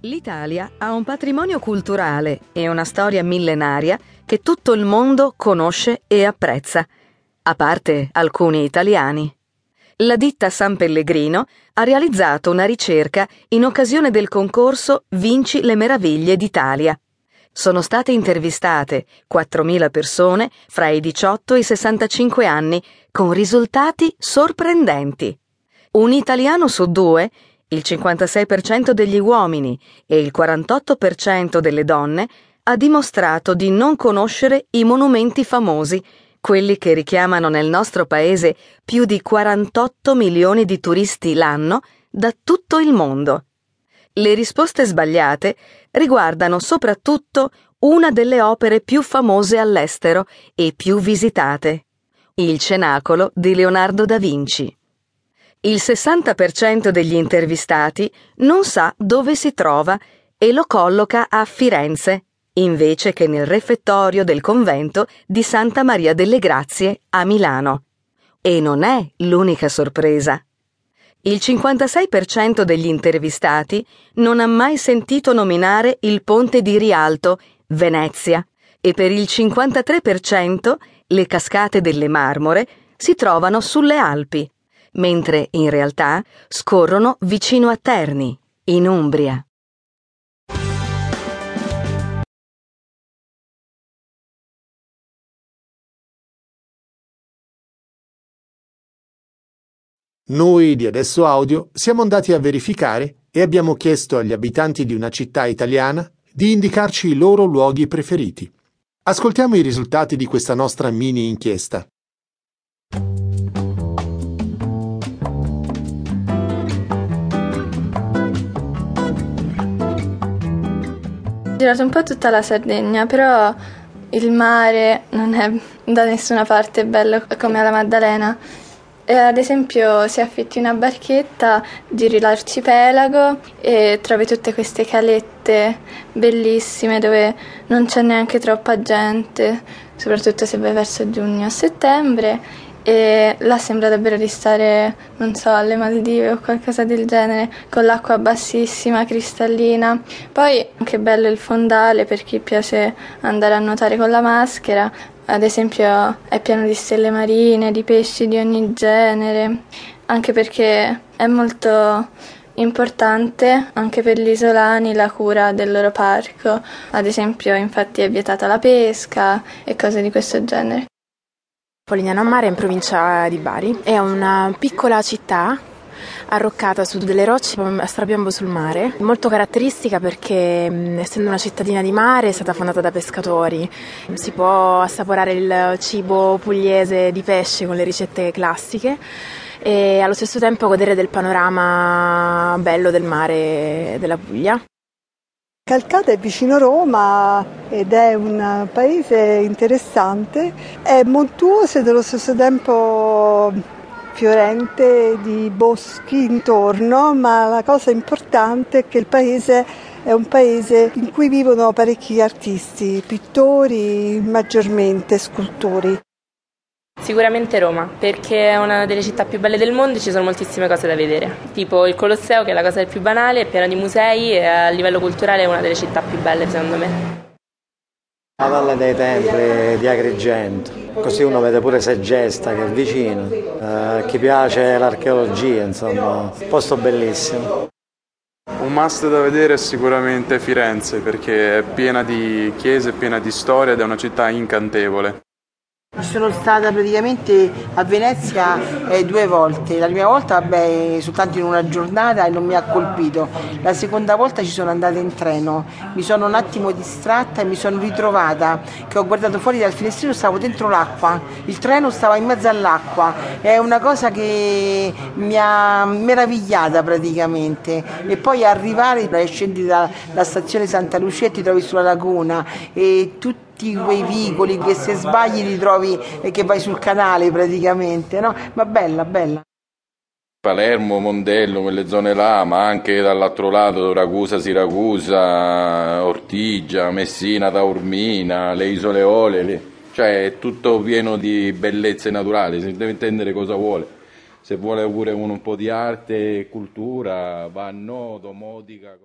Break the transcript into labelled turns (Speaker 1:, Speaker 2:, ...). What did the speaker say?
Speaker 1: L'Italia ha un patrimonio culturale e una storia millenaria che tutto il mondo conosce e apprezza, a parte alcuni italiani. La ditta San Pellegrino ha realizzato una ricerca in occasione del concorso Vinci le meraviglie d'Italia. Sono state intervistate 4.000 persone fra i 18 e i 65 anni con risultati sorprendenti. Un italiano su due il 56% degli uomini e il 48% delle donne ha dimostrato di non conoscere i monumenti famosi, quelli che richiamano nel nostro paese più di 48 milioni di turisti l'anno da tutto il mondo. Le risposte sbagliate riguardano soprattutto una delle opere più famose all'estero e più visitate, il Cenacolo di Leonardo da Vinci. Il 60% degli intervistati non sa dove si trova e lo colloca a Firenze, invece che nel refettorio del convento di Santa Maria delle Grazie a Milano. E non è l'unica sorpresa. Il 56% degli intervistati non ha mai sentito nominare il ponte di Rialto, Venezia, e per il 53% le cascate delle Marmore si trovano sulle Alpi mentre in realtà scorrono vicino a Terni, in Umbria.
Speaker 2: Noi di Adesso Audio siamo andati a verificare e abbiamo chiesto agli abitanti di una città italiana di indicarci i loro luoghi preferiti. Ascoltiamo i risultati di questa nostra mini inchiesta.
Speaker 3: Girato un po' tutta la Sardegna, però il mare non è da nessuna parte bello come alla Maddalena. E ad esempio, se affitti una barchetta, giri l'arcipelago e trovi tutte queste calette bellissime dove non c'è neanche troppa gente, soprattutto se vai verso giugno o settembre e là sembra davvero di stare, non so, alle Maldive o qualcosa del genere, con l'acqua bassissima, cristallina. Poi anche bello il fondale per chi piace andare a nuotare con la maschera. Ad esempio è pieno di stelle marine, di pesci di ogni genere, anche perché è molto importante anche per gli isolani la cura del loro parco. Ad esempio, infatti è vietata la pesca e cose di questo genere.
Speaker 4: Polignano a Mare in provincia di Bari. È una piccola città arroccata su delle rocce a strapiombo sul mare, molto caratteristica perché essendo una cittadina di mare è stata fondata da pescatori, si può assaporare il cibo pugliese di pesce con le ricette classiche e allo stesso tempo godere del panorama bello del mare della Puglia.
Speaker 5: Calcata è vicino Roma ed è un paese interessante, è montuoso e nello stesso tempo fiorente di boschi intorno, ma la cosa importante è che il paese è un paese in cui vivono parecchi artisti, pittori, maggiormente scultori.
Speaker 6: Sicuramente Roma, perché è una delle città più belle del mondo e ci sono moltissime cose da vedere. Tipo il Colosseo, che è la cosa più banale, è piena di musei e a livello culturale è una delle città più belle secondo me.
Speaker 7: La Valle dei Templi di Agrigento, così uno vede pure Segesta che è vicino. Eh, chi piace l'archeologia, insomma, un posto bellissimo.
Speaker 8: Un must da vedere è sicuramente Firenze perché è piena di chiese, piena di storia ed è una città incantevole.
Speaker 9: Sono stata praticamente a Venezia eh, due volte, la prima volta vabbè, soltanto in una giornata e non mi ha colpito, la seconda volta ci sono andata in treno, mi sono un attimo distratta e mi sono ritrovata che ho guardato fuori dal finestrino, stavo dentro l'acqua, il treno stava in mezzo all'acqua, è una cosa che mi ha meravigliata praticamente. E poi arrivare, scendi dalla stazione Santa Lucia e ti trovi sulla laguna. E tutti tutti quei vicoli che se sbagli li trovi e che vai sul canale praticamente, no? Ma bella, bella.
Speaker 10: Palermo, Mondello, quelle zone là, ma anche dall'altro lato Ragusa, Siracusa, Ortigia, Messina, Taormina, le isole Ole, le... cioè è tutto pieno di bellezze naturali, si deve intendere cosa vuole. Se vuole pure un po' di arte e cultura, va a Noto, Modica.